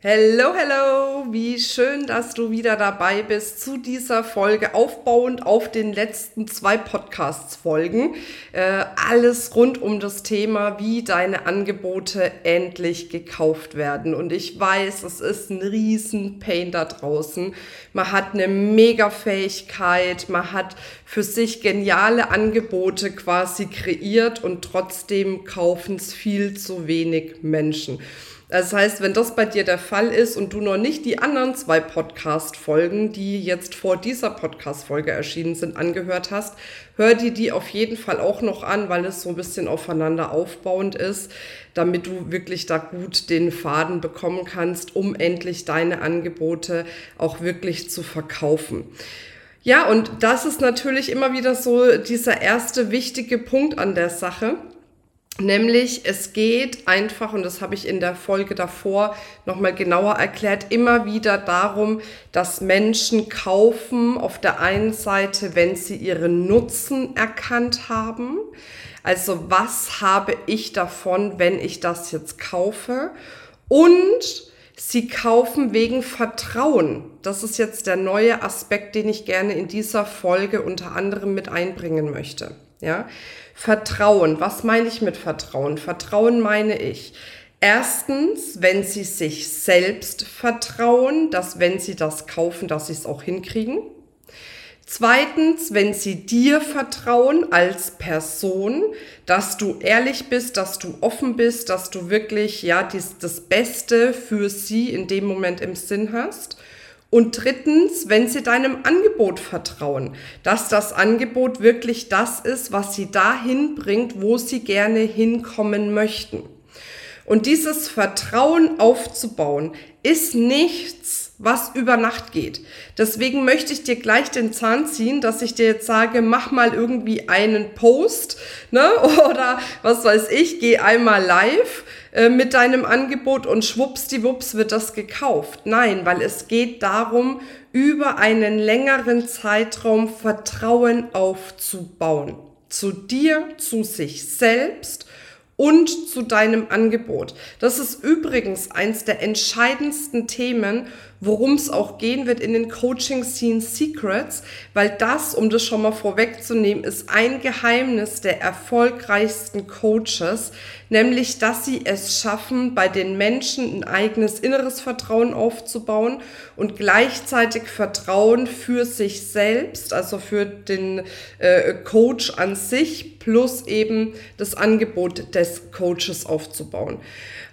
Hello, hello! Wie schön, dass du wieder dabei bist zu dieser Folge, aufbauend auf den letzten zwei Podcasts-Folgen. Äh, alles rund um das Thema, wie deine Angebote endlich gekauft werden. Und ich weiß, es ist ein riesen Pain da draußen. Man hat eine Mega-Fähigkeit, man hat für sich geniale Angebote quasi kreiert und trotzdem kaufen es viel zu wenig Menschen. Das heißt, wenn das bei dir der Fall ist und du noch nicht die anderen zwei Podcast-Folgen, die jetzt vor dieser Podcast-Folge erschienen sind, angehört hast, hör dir die auf jeden Fall auch noch an, weil es so ein bisschen aufeinander aufbauend ist, damit du wirklich da gut den Faden bekommen kannst, um endlich deine Angebote auch wirklich zu verkaufen. Ja, und das ist natürlich immer wieder so dieser erste wichtige Punkt an der Sache Nämlich, es geht einfach, und das habe ich in der Folge davor nochmal genauer erklärt, immer wieder darum, dass Menschen kaufen auf der einen Seite, wenn sie ihren Nutzen erkannt haben. Also was habe ich davon, wenn ich das jetzt kaufe? Und sie kaufen wegen Vertrauen. Das ist jetzt der neue Aspekt, den ich gerne in dieser Folge unter anderem mit einbringen möchte. Ja, Vertrauen. Was meine ich mit Vertrauen? Vertrauen meine ich. Erstens, wenn sie sich selbst vertrauen, dass wenn sie das kaufen, dass sie es auch hinkriegen. Zweitens, wenn sie dir vertrauen als Person, dass du ehrlich bist, dass du offen bist, dass du wirklich ja dies, das Beste für sie in dem Moment im Sinn hast. Und drittens, wenn sie deinem Angebot vertrauen, dass das Angebot wirklich das ist, was sie dahin bringt, wo sie gerne hinkommen möchten. Und dieses Vertrauen aufzubauen, ist nichts, was über Nacht geht. Deswegen möchte ich dir gleich den Zahn ziehen, dass ich dir jetzt sage, mach mal irgendwie einen Post, ne? Oder was weiß ich, geh einmal live äh, mit deinem Angebot und schwuppsdiwupps wird das gekauft. Nein, weil es geht darum, über einen längeren Zeitraum Vertrauen aufzubauen. Zu dir, zu sich selbst und zu deinem Angebot. Das ist übrigens eins der entscheidendsten Themen, worum es auch gehen wird in den Coaching Scene Secrets, weil das, um das schon mal vorwegzunehmen, ist ein Geheimnis der erfolgreichsten Coaches, nämlich dass sie es schaffen, bei den Menschen ein eigenes inneres Vertrauen aufzubauen und gleichzeitig Vertrauen für sich selbst, also für den äh, Coach an sich, plus eben das Angebot des Coaches aufzubauen.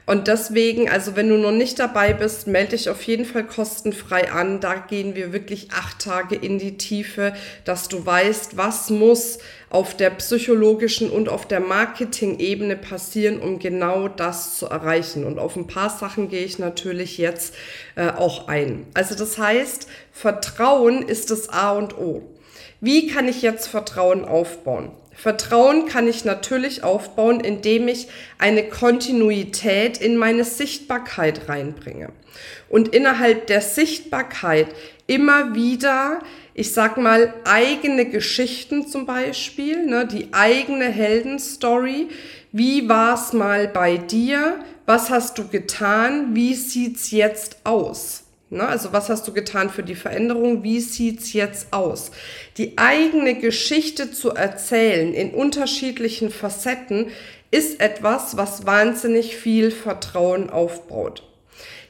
Und deswegen, also wenn du noch nicht dabei bist, melde dich auf jeden Fall kostenfrei an. Da gehen wir wirklich acht Tage in die Tiefe, dass du weißt, was muss auf der psychologischen und auf der Marketing-Ebene passieren, um genau das zu erreichen. Und auf ein paar Sachen gehe ich natürlich jetzt äh, auch ein. Also das heißt, Vertrauen ist das A und O. Wie kann ich jetzt Vertrauen aufbauen? Vertrauen kann ich natürlich aufbauen, indem ich eine Kontinuität in meine Sichtbarkeit reinbringe. Und innerhalb der Sichtbarkeit immer wieder, ich sag mal, eigene Geschichten zum Beispiel, ne, die eigene Heldenstory. Wie war's mal bei dir? Was hast du getan? Wie sieht's jetzt aus? Ne? Also was hast du getan für die Veränderung? Wie sieht's jetzt aus? Die eigene Geschichte zu erzählen in unterschiedlichen Facetten ist etwas, was wahnsinnig viel Vertrauen aufbaut.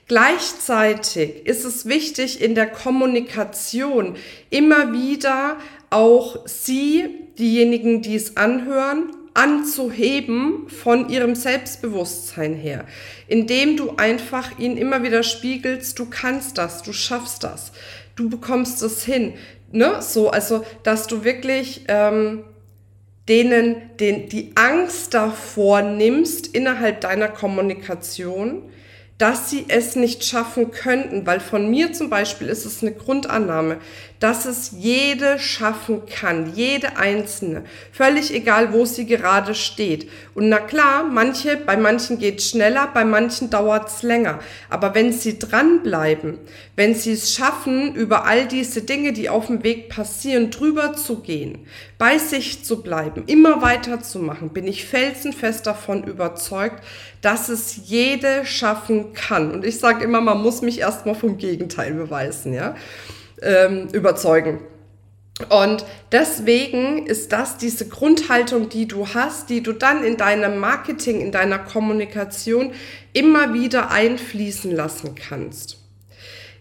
Gleichzeitig ist es wichtig, in der Kommunikation immer wieder auch Sie, diejenigen, die es anhören, anzuheben von ihrem Selbstbewusstsein her, indem du einfach ihnen immer wieder spiegelst, du kannst das, du schaffst das, du bekommst es hin, ne? So, also, dass du wirklich ähm, denen den, die Angst davor nimmst innerhalb deiner Kommunikation, dass sie es nicht schaffen könnten, weil von mir zum Beispiel ist es eine Grundannahme, dass es jede schaffen kann, jede einzelne, völlig egal, wo sie gerade steht. Und na klar, manche, bei manchen geht schneller, bei manchen dauert es länger. Aber wenn sie dranbleiben, wenn sie es schaffen, über all diese Dinge, die auf dem Weg passieren, drüber zu gehen, bei sich zu bleiben, immer weiterzumachen, bin ich felsenfest davon überzeugt, dass es jede schaffen kann. Und ich sage immer, man muss mich erstmal vom Gegenteil beweisen, ja ähm, überzeugen. Und deswegen ist das diese Grundhaltung, die du hast, die du dann in deinem Marketing, in deiner Kommunikation immer wieder einfließen lassen kannst.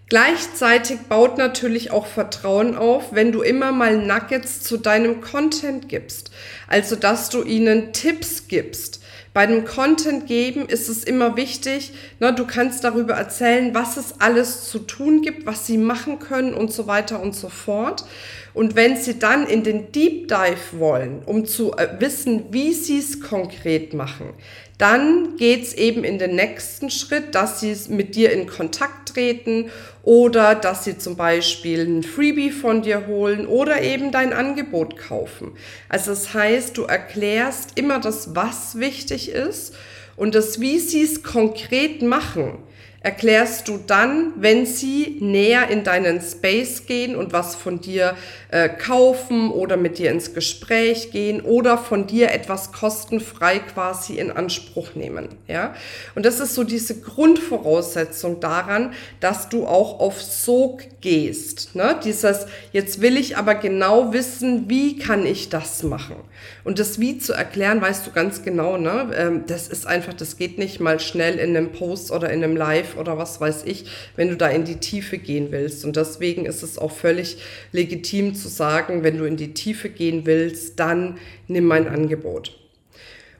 Gleichzeitig baut natürlich auch Vertrauen auf, wenn du immer mal Nuggets zu deinem Content gibst. Also, dass du ihnen Tipps gibst, bei dem Content geben ist es immer wichtig, ne, du kannst darüber erzählen, was es alles zu tun gibt, was sie machen können und so weiter und so fort. Und wenn Sie dann in den Deep Dive wollen, um zu äh, wissen, wie Sie es konkret machen, dann geht's eben in den nächsten Schritt, dass sie mit dir in Kontakt treten oder dass sie zum Beispiel ein Freebie von dir holen oder eben dein Angebot kaufen. Also das heißt, du erklärst immer das, was wichtig ist und das, wie sie es konkret machen erklärst du dann, wenn sie näher in deinen Space gehen und was von dir äh, kaufen oder mit dir ins Gespräch gehen oder von dir etwas kostenfrei quasi in Anspruch nehmen. Ja? Und das ist so diese Grundvoraussetzung daran, dass du auch auf Sog gehst. Ne? Dieses, jetzt will ich aber genau wissen, wie kann ich das machen? Und das Wie zu erklären, weißt du ganz genau, ne? Ähm, das ist einfach, das geht nicht mal schnell in einem Post oder in einem Live oder was weiß ich, wenn du da in die Tiefe gehen willst. Und deswegen ist es auch völlig legitim zu sagen, wenn du in die Tiefe gehen willst, dann nimm mein Angebot.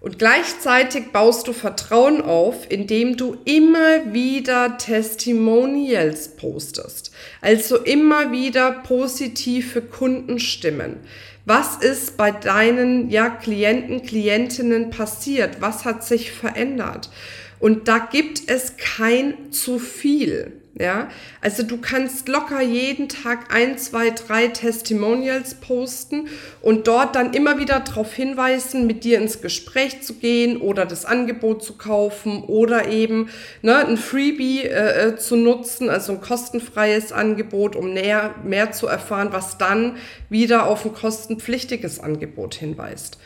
Und gleichzeitig baust du Vertrauen auf, indem du immer wieder Testimonials postest. Also immer wieder positive Kundenstimmen. Was ist bei deinen ja, Klienten, Klientinnen passiert? Was hat sich verändert? Und da gibt es kein zu viel. Ja, also du kannst locker jeden Tag ein, zwei, drei Testimonials posten und dort dann immer wieder darauf hinweisen, mit dir ins Gespräch zu gehen oder das Angebot zu kaufen oder eben ne, ein Freebie äh, äh zu nutzen, also ein kostenfreies Angebot, um näher, mehr zu erfahren, was dann wieder auf ein kostenpflichtiges Angebot hinweist.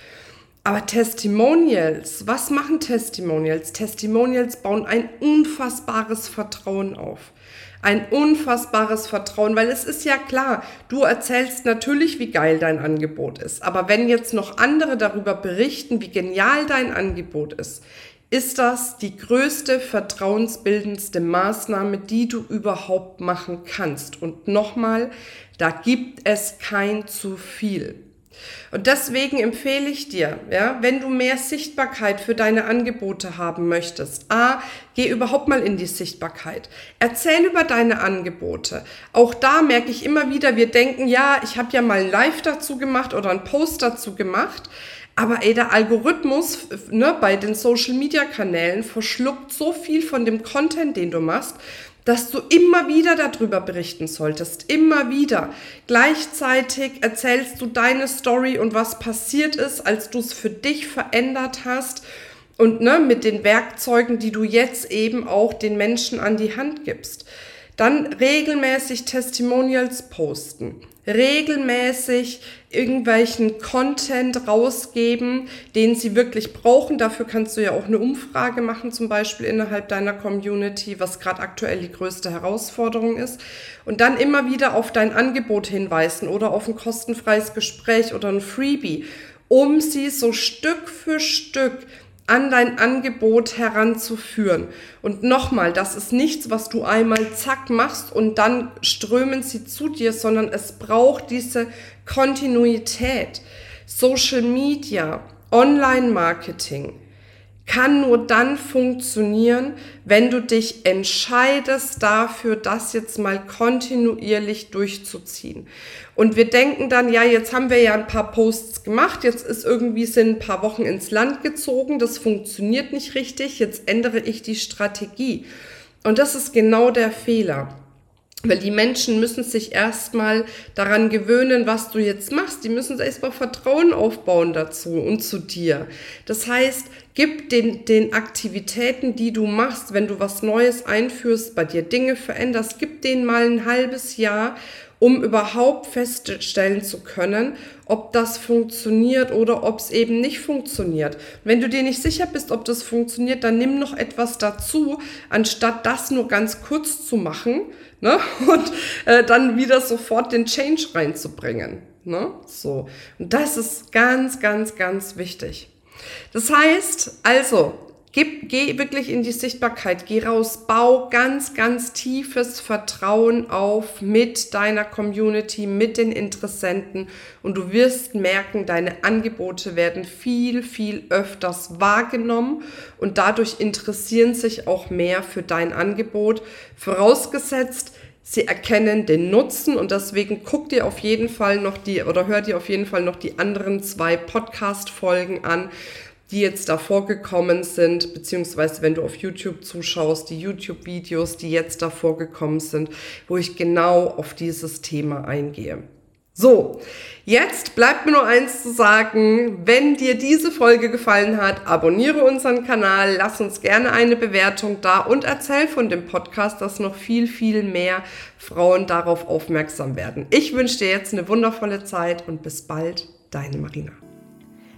Aber Testimonials, was machen Testimonials? Testimonials bauen ein unfassbares Vertrauen auf. Ein unfassbares Vertrauen, weil es ist ja klar, du erzählst natürlich, wie geil dein Angebot ist. Aber wenn jetzt noch andere darüber berichten, wie genial dein Angebot ist, ist das die größte vertrauensbildendste Maßnahme, die du überhaupt machen kannst. Und nochmal, da gibt es kein zu viel. Und deswegen empfehle ich dir, ja, wenn du mehr Sichtbarkeit für deine Angebote haben möchtest, a, geh überhaupt mal in die Sichtbarkeit. Erzähl über deine Angebote. Auch da merke ich immer wieder, wir denken, ja, ich habe ja mal ein Live dazu gemacht oder ein Post dazu gemacht. Aber ey, der Algorithmus ne, bei den Social-Media-Kanälen verschluckt so viel von dem Content, den du machst dass du immer wieder darüber berichten solltest, immer wieder. Gleichzeitig erzählst du deine Story und was passiert ist, als du es für dich verändert hast und ne, mit den Werkzeugen, die du jetzt eben auch den Menschen an die Hand gibst. Dann regelmäßig Testimonials posten regelmäßig irgendwelchen Content rausgeben, den sie wirklich brauchen. Dafür kannst du ja auch eine Umfrage machen, zum Beispiel innerhalb deiner Community, was gerade aktuell die größte Herausforderung ist. Und dann immer wieder auf dein Angebot hinweisen oder auf ein kostenfreies Gespräch oder ein Freebie, um sie so Stück für Stück an dein Angebot heranzuführen. Und nochmal, das ist nichts, was du einmal zack machst und dann strömen sie zu dir, sondern es braucht diese Kontinuität. Social Media, Online-Marketing, kann nur dann funktionieren, wenn du dich entscheidest dafür, das jetzt mal kontinuierlich durchzuziehen. Und wir denken dann, ja, jetzt haben wir ja ein paar Posts gemacht, jetzt ist irgendwie sind ein paar Wochen ins Land gezogen, das funktioniert nicht richtig, jetzt ändere ich die Strategie. Und das ist genau der Fehler. Weil die Menschen müssen sich erstmal daran gewöhnen, was du jetzt machst. Die müssen erstmal Vertrauen aufbauen dazu und zu dir. Das heißt, gib den, den Aktivitäten, die du machst, wenn du was Neues einführst, bei dir Dinge veränderst, gib denen mal ein halbes Jahr um überhaupt feststellen zu können, ob das funktioniert oder ob es eben nicht funktioniert. Wenn du dir nicht sicher bist, ob das funktioniert, dann nimm noch etwas dazu, anstatt das nur ganz kurz zu machen ne? und äh, dann wieder sofort den Change reinzubringen. Ne? So. Und das ist ganz, ganz, ganz wichtig. Das heißt, also, Gib, geh wirklich in die Sichtbarkeit, geh raus, bau ganz, ganz tiefes Vertrauen auf mit deiner Community, mit den Interessenten. Und du wirst merken, deine Angebote werden viel, viel öfters wahrgenommen. Und dadurch interessieren sich auch mehr für dein Angebot. Vorausgesetzt, sie erkennen den Nutzen. Und deswegen guck dir auf jeden Fall noch die oder hör dir auf jeden Fall noch die anderen zwei Podcast-Folgen an die jetzt davor gekommen sind, beziehungsweise wenn du auf YouTube zuschaust, die YouTube-Videos, die jetzt davor gekommen sind, wo ich genau auf dieses Thema eingehe. So, jetzt bleibt mir nur eins zu sagen. Wenn dir diese Folge gefallen hat, abonniere unseren Kanal, lass uns gerne eine Bewertung da und erzähl von dem Podcast, dass noch viel, viel mehr Frauen darauf aufmerksam werden. Ich wünsche dir jetzt eine wundervolle Zeit und bis bald, deine Marina.